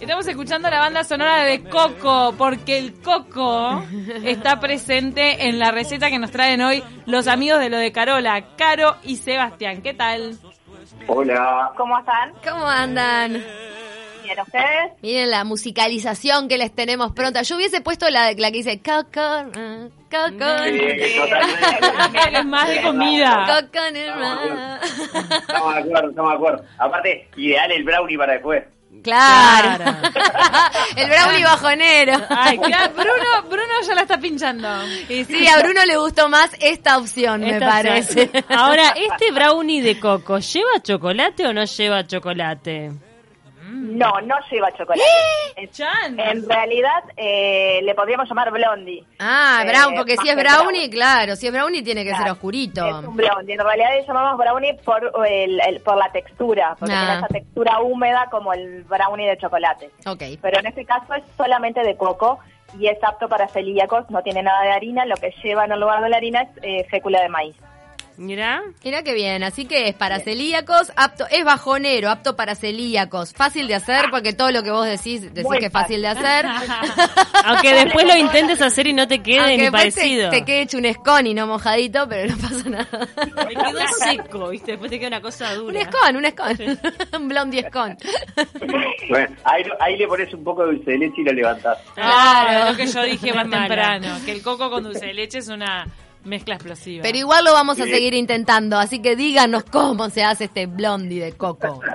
Estamos escuchando la banda sonora de Coco, porque el Coco está presente en la receta que nos traen hoy los amigos de lo de Carola, Caro y Sebastián. ¿Qué tal? Hola. ¿Cómo están? ¿Cómo andan? Bien, ¿ustedes? Miren la musicalización que les tenemos pronta. Yo hubiese puesto la, la que dice Coco, uh, Coco. Sí. Es más de comida. Coco en el mar. Estamos de acuerdo, estamos de acuerdo. Aparte, ideal el brownie para después. Claro. el brownie bajonero. Ay, claro, Bruno, Bruno ya la está pinchando. Y sí, a Bruno le gustó más esta opción, me parece. opción. Ahora, ¿este brownie de coco lleva chocolate o no lleva chocolate? No, no lleva chocolate. ¡Eh! En realidad eh, le podríamos llamar blondie. Ah, Eh, brown, porque si es brownie, claro, si es brownie tiene que ser oscurito. Es un brownie. En realidad le llamamos brownie por, el, el- por la textura, porque Ah. tiene esa textura húmeda como el brownie de chocolate. Ok. Pero en este caso es solamente de coco y es apto para celíacos, no tiene nada de harina, lo que lleva en el lugar de la harina es eh, fécula de maíz. Mira. Mira qué bien, así que es para celíacos, apto, es bajonero, apto para celíacos, fácil de hacer porque todo lo que vos decís, decís Muy que es fácil de hacer. Aunque después lo intentes hacer y no te quede Aunque ni parecido. Te, te quede hecho un scone y no mojadito, pero no pasa nada. Me quedó seco, ¿viste? Después te queda una cosa Un dura. scone, un scone. un blondie scone. Bueno, ahí, ahí le pones un poco de dulce de leche y lo levantás. Claro, lo que yo dije más temprano, que el coco con dulce de leche es una mezcla explosiva. Pero igual lo vamos a Sí. seguir intentando, así que díganos cómo se hace este blondie de coco.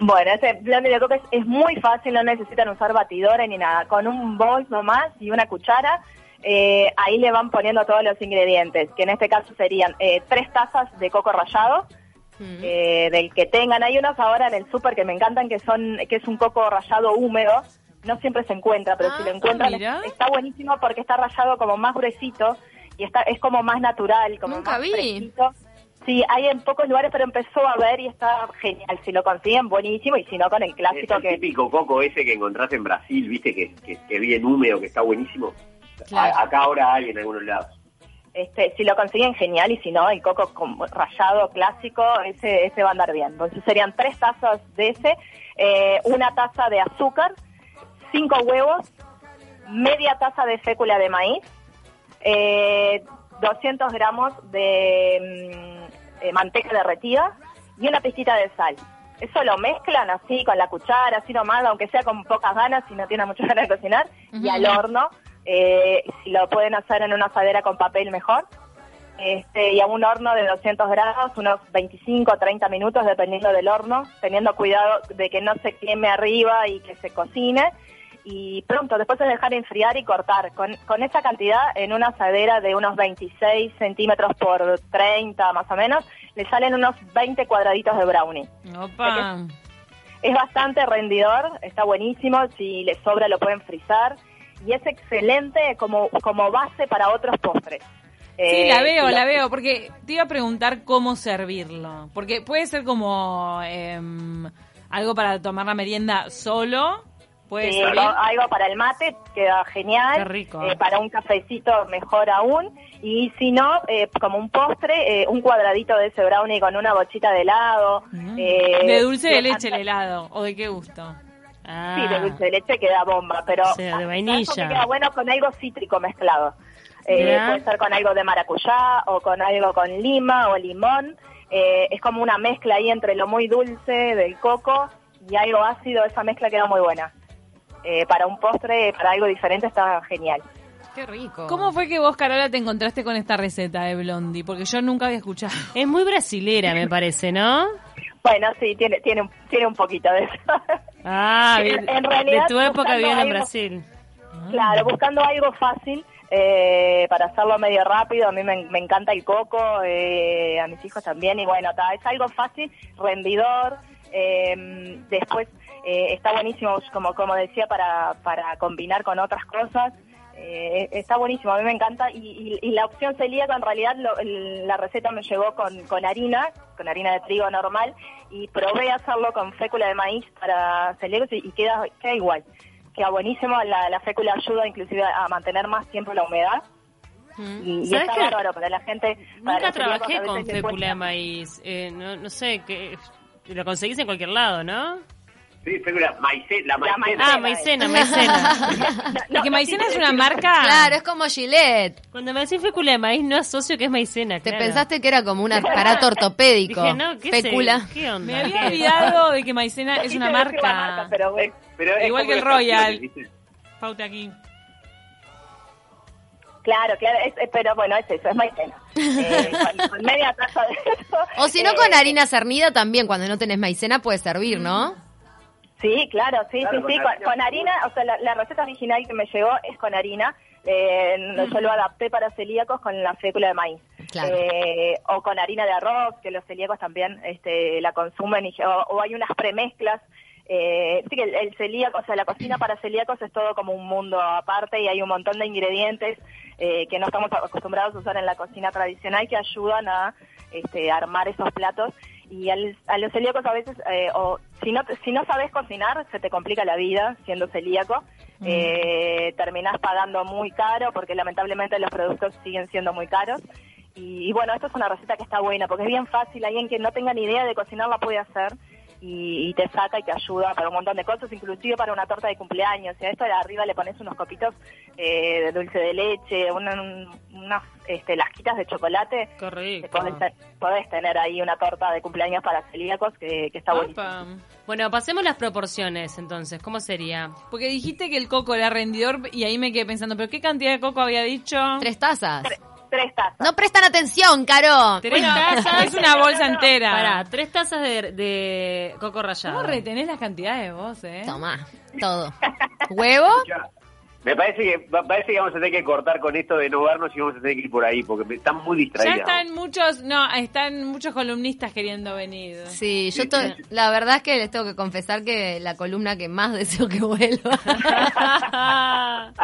Bueno, ese blondie de coco es, es muy fácil, no necesitan usar batidores ni nada. Con un bol nomás y una cuchara, eh, ahí le van poniendo todos los ingredientes, que en este caso serían eh, tres tazas de coco rallado, eh, del que tengan. Hay unos ahora en el súper que me encantan, que son que es un coco rallado húmedo. No siempre se encuentra, pero si Ah, lo encuentran mira. está buenísimo porque está rallado como más gruesito y está es como más natural, como Nunca más vi. fresquito. Sí, hay en pocos lugares, pero empezó a ver y está genial. Si lo consiguen, buenísimo. Y si no, con el Es clásico el que... típico coco ese que encontrás en Brasil, viste, que, que, que bien húmedo, que está buenísimo. Claro. A- acá ahora hay en algunos lados. Este, si lo consiguen, genial. Y si no, el coco con- rallado clásico, ese, ese va a andar bien. Entonces serían tres tazas de ese, eh, una taza de azúcar, cinco huevos, media taza de fécula de maíz, eh, 200 gramos de mm, eh, manteca derretida y una pizquita de sal. Eso lo mezclan así con la cuchara, así nomás, aunque sea con pocas ganas, si no tienen muchas ganas de cocinar, y al horno. Eh, si lo pueden hacer en una asadera con papel, mejor. Este, y a un horno de 200 grados, unos 25 o 30 minutos, dependiendo del horno, teniendo cuidado de que no se queme arriba y que se cocine. Y pronto, después es dejar enfriar y cortar. Con, con esa cantidad, en una asadera de unos 26 centímetros por 30 más o menos, le salen unos 20 cuadraditos de brownie. Opa. Es bastante rendidor, está buenísimo, si les sobra lo pueden frizar y es excelente como, como base para otros postres. Sí, Eh, la veo, la veo, porque te iba a preguntar cómo servirlo. Porque puede ser como em, algo para tomar la merienda solo, puede Sí, servir. algo, para el mate queda genial. Qué rico. Eh, para un cafecito mejor aún. Y si no, eh, como un postre, eh, un cuadradito de ese brownie con una bochita de helado. eh, Mm. de dulce de le- leche el helado, o de qué gusto. Ah, Sí, de dulce de leche queda bomba, pero O sea, de ah, vainilla. queda bueno con algo cítrico mezclado. Eh, puede ser con algo de maracuyá o con algo con lima o limón. Eh, es como una mezcla ahí entre lo muy dulce del coco y algo ácido. Esa mezcla queda muy buena. Eh, para un postre, para algo diferente, está genial. Qué rico. ¿Cómo fue que vos, Carola, te encontraste con esta receta de Blondie? Porque yo nunca había escuchado. Es muy brasilera, me parece, ¿no? Bueno, sí, tiene, tiene, un- tiene un poquito de eso. Ah, En- bien. en realidad, de tu época viviendo en Brasil. Claro, buscando algo fácil eh, para hacerlo medio rápido. A mí me, me encanta el coco, eh, a mis hijos también. Y bueno, ta, es algo fácil, rendidor. eh, después eh, está buenísimo, como, como decía, para, para combinar con otras cosas. Eh, está buenísimo, a mí me encanta. Y, y- y la opción celíaca, en realidad, lo- el- la receta me llegó con, con harina, con harina de trigo normal. Y probé hacerlo con fécula de maíz para celíacos y, y queda, queda igual queda buenísimo, la, la fécula ayuda inclusive a mantener más tiempo la humedad y, y ¿Sabes está qué? bárbaro para la gente. para Nunca trabajé con fécula de maíz. Eh, no, no sé, que lo conseguís en cualquier lado, ¿no? Sí, fécula, maicena, la maicena. Ah, maicena, maicena. Y que maicena es una marca. Claro, es como Gillette. Cuando me decís fécula de maíz, no asocio que es maicena. Te claro. pensaste que era como un aparato ortopédico. Dije, no, ¿qué, Fécula. el- ¿Qué onda? Me había olvidado de que maicena es una marca. pero. Pero es Igual que el Royal. Pauta aquí. Claro, claro, es- pero bueno, es eso, es maicena. Eh, con, con media taza de eso. O si no, eh, con harina cernida también, cuando no tenés maicena puede servir, ¿no? Sí, claro, sí, Claro, sí, con sí, con, harina. con harina, o sea, la, la receta original que me llegó es con harina. Eh, Yo lo adapté para celíacos con la fécula de maíz. Claro. Eh, o con harina de arroz, que los celíacos también este, la consumen, y, o, o hay unas premezclas. Eh, sí que el, el celíaco, o sea, la cocina para celíacos es todo como un mundo aparte y hay un montón de ingredientes eh, que no estamos acostumbrados a usar en la cocina tradicional que ayudan a este, armar esos platos. Y al- a los celíacos a veces, eh, o si no, si no sabes cocinar, se te complica la vida siendo celíaco. Eh, terminás pagando muy caro porque lamentablemente los productos siguen siendo muy caros. Y, y bueno, esto es una receta que está buena porque es bien fácil. Alguien que no tenga ni idea de cocinar la puede hacer y, y te saca y te ayuda para un montón de cosas, inclusive para una torta de cumpleaños. Y a esto de arriba le pones unos copitos eh, de dulce de leche, una- un- unas este, lasquitas de chocolate. Rico. Podés, podés tener ahí una torta de cumpleaños para celíacos que, que está buenísima. Opa. Bueno, pasemos las proporciones entonces. ¿Cómo sería? Porque dijiste que el coco era rendidor y ahí me quedé pensando, ¿pero qué cantidad de coco había dicho? Tres tazas. Tres tazas. No prestan atención, Caro. Tres Bueno, tazas. es una bolsa entera. Pará, tres tazas de, de coco rallado. ¿Cómo retenés las cantidades vos, eh? Toma, todo. ¿Huevo? Ya. Me parece que parece que vamos a tener que cortar con esto de no vernos y vamos a tener que ir por ahí porque me- están muy Ya distraídos. están muchos, no, están muchos columnistas queriendo venir. Sí, yo to- la verdad es que les tengo que confesar que la columna que más deseo que vuelva.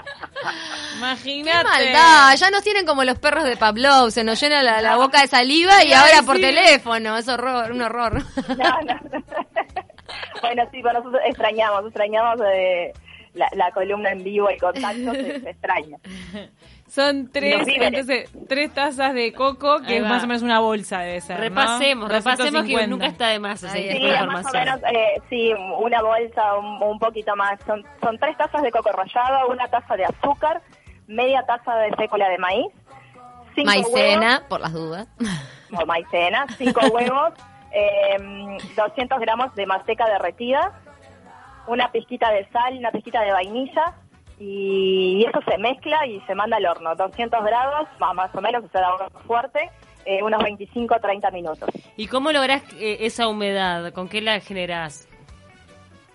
Imagínate. ¡Qué maldad! Ya nos tienen como los perros de Pavlov, se nos llena la, la boca de saliva y ahora por teléfono, es horror, un horror. No, no. bueno, sí, pero nosotros extrañamos, extrañamos eh, la, la columna en vivo, el contacto se, se extraña. Son tres, entonces, tres tazas de coco, que es más o menos una bolsa debe ser, ¿no? repasemos, repasemos que 250. nunca está de más Ahí Sí, más o menos, eh, sí, una bolsa, un, un poquito más. Son, son tres tazas de coco rallado, una taza de azúcar, media taza de fécula de maíz, cinco Maicena, por las dudas. huevos, o maicena, cinco huevos, eh, 200 gramos de manteca derretida, una pizquita de sal, una pizquita de vainilla, y eso se mezcla y se manda al horno, 200 grados, más, más o menos, o sea, horno fuerte, eh, unos 25-30 minutos. ¿Y cómo lográs eh, esa humedad? ¿Con qué la generás?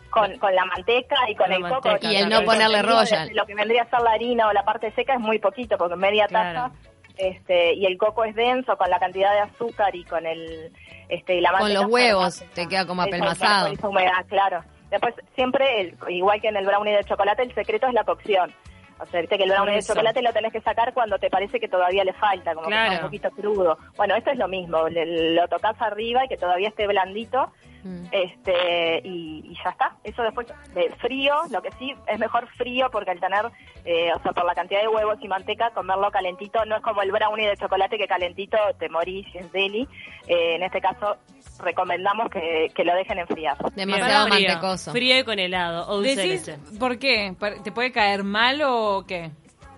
con, con la manteca y con La el coco. Y el Lo no ponerle royal. Lo que vendría a ser la harina o la parte seca es muy poquito, porque media Claro. taza este, y el coco es denso con la cantidad de azúcar y con el este, y la Con los huevos, te queda como esa- apelmazado. esa humedad, claro. Después, siempre, el- igual que en el brownie de chocolate, el secreto es la cocción. O sea, viste que el brownie de chocolate lo tenés que sacar cuando te parece que todavía le falta, como que está un poquito crudo. Bueno, esto es lo mismo, le- lo tocas arriba y que todavía esté blandito Mm. este y, y ya está eso después de frío lo que sí es mejor frío porque al tener eh, o sea por la cantidad de huevos y manteca comerlo calentito no es como el brownie de chocolate que calentito te morís y es deli Eh, en este caso recomendamos que, que lo dejen enfriar Demasiado Frío, mantecoso. Frío y con helado o dulce de ¿Decís leche. por qué? ¿Por- ¿Te puede caer mal o qué?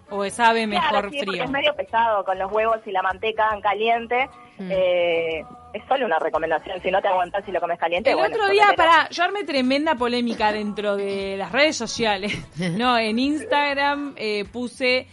¿O sabe mejor Claro, sí, porque frío? es medio pesado con los huevos y la manteca en caliente Mm. eh, es solo una recomendación si no te aguantas y lo comes caliente El bueno, otro día, para yo armé tremenda polémica dentro de las redes sociales. No, en Instagram eh, puse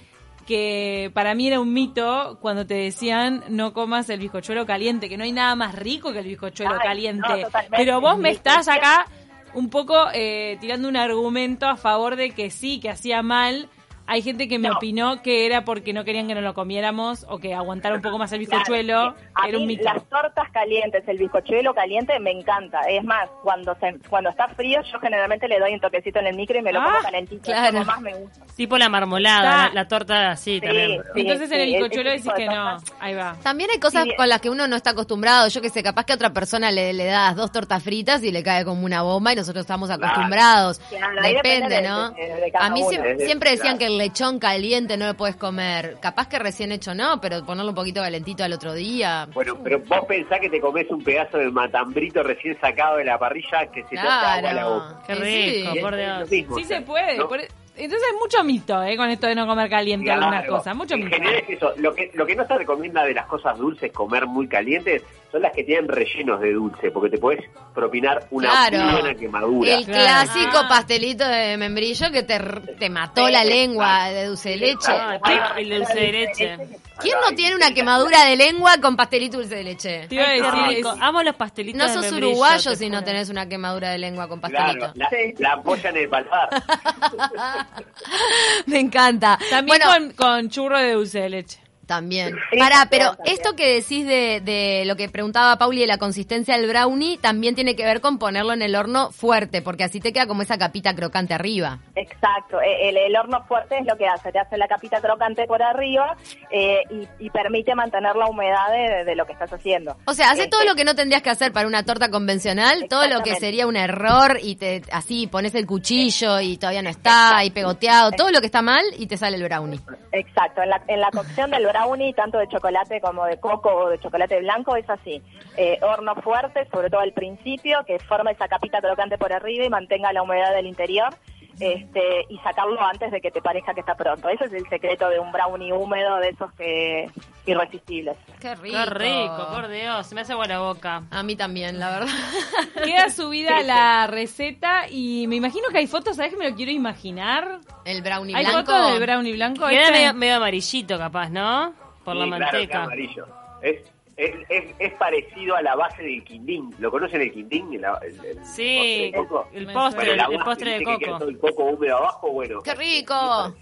que para mí era un mito cuando te decían no comas el bizcochuelo caliente, que no hay nada más rico que el bizcochuelo Ay, caliente. no. Pero vos me estás acá un poco eh, tirando un argumento a favor de que sí, que hacía mal. Hay gente que me No. opinó que era porque no querían que nos lo comiéramos o que aguantara un poco más el bizcochuelo. sí. A Era un mí mito. Las tortas calientes, el bizcochuelo caliente me encanta. Es más, cuando se, cuando está frío, yo generalmente le doy un toquecito en el micro y me lo Ah, como calentito. Es claro. como más me gusta. Tipo la marmolada, la, la torta así Sí, también. sí, Entonces en el bizcochuelo decís que no. Ahí va. También hay cosas Sí. con las que uno no está acostumbrado. Yo que sé, capaz que a otra persona le, le das dos tortas fritas y le cae como una bomba y nosotros estamos acostumbrados. Claro, depende, depende de- ¿no? de- de cada a mí uno. sie- Es de- siempre decían claro. que el lechón caliente no lo puedes comer. Capaz que recién hecho no, pero ponerlo un poquito calentito al otro día. Bueno, pero vos pensás que te comes un pedazo de matambrito recién sacado de la parrilla que se te hace agua a la boca. Qué rico, por Es lo Dios. mismo, Sí o sea, se puede. ¿no? por- e, Entonces hay mucho mito eh, con esto de no comer caliente Claro. algunas cosas. Mucho en mito. general es eso. Lo que, lo que no se recomienda de las cosas dulces comer muy calientes son las que tienen rellenos de dulce, porque te puedes propinar una Claro. buena quemadura. El Claro. clásico Ah. pastelito de membrillo que te, te mató la lengua de dulce de leche. Ah, el dulce de leche. ¿Quién no tiene una quemadura de lengua con pastelito dulce de leche? Te iba a decir, Amo los pastelitos No sos uruguayo te si no tenés una quemadura de lengua con pastelito. Claro, la, la apoya en el paladar. Me encanta. también bueno, con, con churro de dulce de leche. También. Sí, Pará, pero también. esto que decís de, de lo que preguntaba Pauli de la consistencia del brownie también tiene que ver con ponerlo en el horno fuerte, porque así te queda como esa capita crocante arriba. Exacto, Eh, el, el horno fuerte es lo que hace, te hace la capita crocante por arriba eh, y, y permite mantener la humedad de, de lo que estás haciendo. O sea, hace Este, todo lo que no tendrías que hacer para una torta convencional, todo lo que sería un error y te así pones el cuchillo y todavía no está y pegoteado, todo lo que está mal y te sale el brownie. Exacto, en la, en la cocción del brownie, tanto de chocolate como de coco o de chocolate blanco, es así. Eh, horno fuerte, sobre todo al principio, que forma esa capita crocante por arriba y mantenga la humedad del interior. Este, y sacarlo antes de que te parezca que está pronto. Ese es el secreto de un brownie húmedo de esos que irresistibles. Qué rico. Qué rico, por Dios. Se me hace agua la boca. A mí también, la verdad. Queda subida la receta y me imagino que hay fotos, ¿sabes que me lo quiero imaginar? El brownie ¿Hay blanco. fotos del brownie blanco? Queda este? medio, medio amarillito, capaz, ¿no? Por la Sí, claro, manteca. queda amarillo. Es, es, es, es parecido a la base del quindín. ¿Lo conocen el quindín? El, el- el Sí, postre de coco. el postre, Bueno, la el base, postre de que coco. todo el coco húmedo abajo, bueno. ¡Qué rico!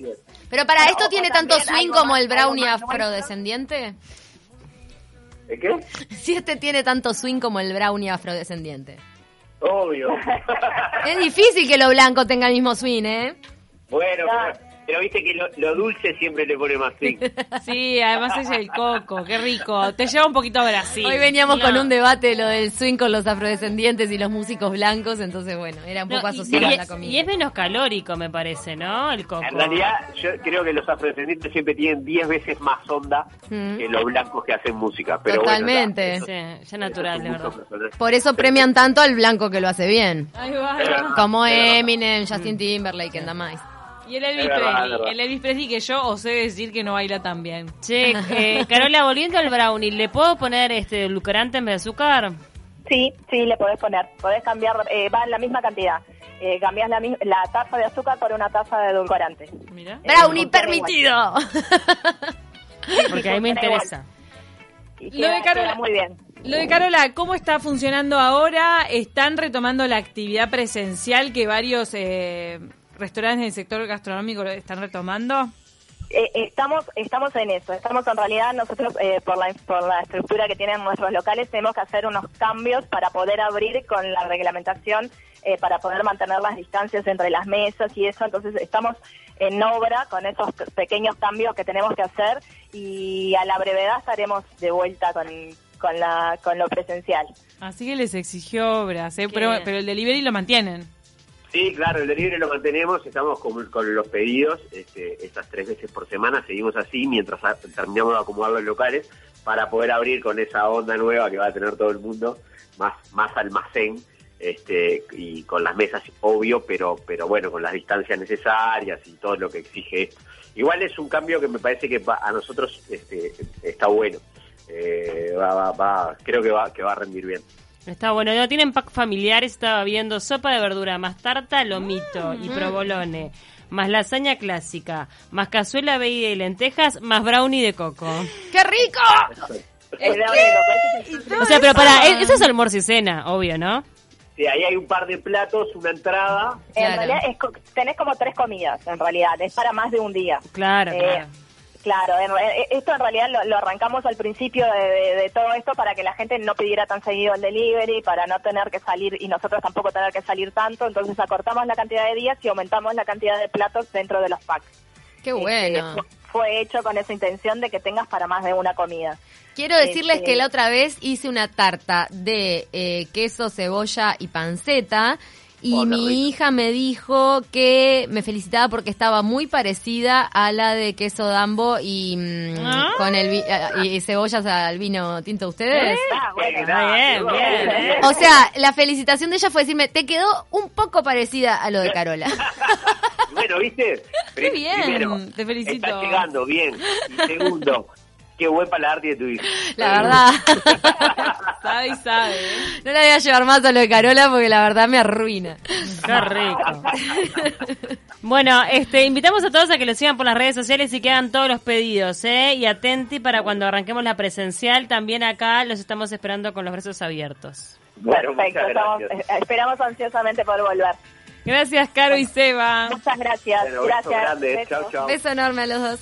Pero para esto tiene tanto swing como el brownie afrodescendiente. ¿Es qué? Si este tiene tanto swing como el brownie afrodescendiente. Obvio. Es difícil que lo blanco tenga el mismo swing, ¿eh? bueno, pero, pero viste que lo, lo dulce siempre le pone más swing. Sí, además es el coco, qué rico. Te lleva un poquito a Brasil. Hoy veníamos No. con un debate de lo del swing con los afrodescendientes y los músicos blancos, entonces bueno, era un poco asociado y, a la comida. y es menos calórico, me parece, ¿no? El coco. En realidad, yo creo que los afrodescendientes siempre tienen 10 veces más onda Mm. que los blancos que hacen música. Pero Totalmente. Bueno, Sí, ya, natural, de verdad. Por eso premian tanto al blanco que lo hace bien. Ahí va. Como Eminem, Justin Timberlake, and the Mice. Y el Elvis Presley. El Elvis Presley que yo osé decir que no baila tan bien. Che, eh, Carola, volviendo al brownie, ¿le puedo poner este edulcorante en vez de azúcar? Sí, sí, le podés poner. Podés cambiar, eh, va en la misma cantidad. Eh, cambiás la, la taza de azúcar por una taza de edulcorante. Mira. Brownie funciona permitido. Porque ahí me interesa. Y Lo de Carola- muy bien. Lo de Carola, ¿cómo está funcionando ahora? ¿Están retomando la actividad presencial que varios eh, restaurantes del sector gastronómico lo están retomando? Eh, estamos estamos en eso. Estamos en realidad nosotros eh, por la por la estructura que tienen nuestros locales tenemos que hacer unos cambios para poder abrir con la reglamentación eh, para poder mantener las distancias entre las mesas y eso. Entonces estamos en obra con esos pequeños cambios que tenemos que hacer y a la brevedad estaremos de vuelta con con la con lo presencial. Así que les exigió obras, ¿eh? Pero, pero el delivery lo mantienen. Sí, claro, el delivery lo mantenemos, estamos con, los pedidos, este, estas tres veces por semana, seguimos así mientras terminamos de acomodar los locales para poder abrir con esa onda nueva que va a tener todo el mundo, más, más almacén, este, y con las mesas, obvio, pero, pero bueno, con las distancias necesarias y todo lo que exige esto. Igual es un cambio que me parece que va- a nosotros este, está bueno. Eh, va, va, va- creo que va, que va a rendir bien. Está bueno, no tienen pack familiares, estaba viendo sopa de verdura, más tarta, lomito y provolone, más lasaña clásica, más cazuela baby de lentejas, más brownie de coco. ¡Qué rico! Es O sea, pero para, eh, eso es almuerzo y cena, obvio, ¿no? Sí, ahí hay un par de platos, una entrada, En Claro. realidad es co- tenés como tres comidas, en realidad, es para más de un día. Claro, Eh, claro. Claro, en eh, esto en realidad lo, lo arrancamos al principio de, de- de todo esto para que la gente no pidiera tan seguido el delivery, para no tener que salir y nosotros tampoco tener que salir tanto, entonces acortamos la cantidad de días y aumentamos la cantidad de platos dentro de los packs. ¡Qué Este, bueno! fu- fue hecho con esa intención de que tengas para más de una comida. Quiero decirles Este- que la otra vez hice una tarta de eh, queso, cebolla y panceta Y Oh, mi rico. hija me dijo que me felicitaba porque estaba muy parecida a la de queso dambo y mm, Ah. con el vi- ah, y cebollas al vino tinto ustedes. Ah, bueno. Qué grande, bien, bien, bueno. eh. O sea, la felicitación de ella fue decirme, te quedó un poco parecida a lo de Carola. Bueno, ¿viste? Qué bien, primero, te felicito. Está llegando, bien. Y segundo, qué buen paladar tiene tu hijo. La verdad. Sabe y sabe. No la voy a llevar más a lo de Carola porque la verdad me arruina. Qué rico. Bueno, este, invitamos a todos a que lo sigan por las redes sociales y que hagan todos los pedidos, ¿eh? Y atenti para cuando arranquemos la presencial, también acá los estamos esperando con los brazos abiertos. Bueno, Perfecto, estamos- gracias. eh, esperamos ansiosamente poder volver. Gracias, Caro y Seba. Muchas gracias. Bueno, beso gracias. grande. Besos. Chau, chau. Beso enorme a los dos.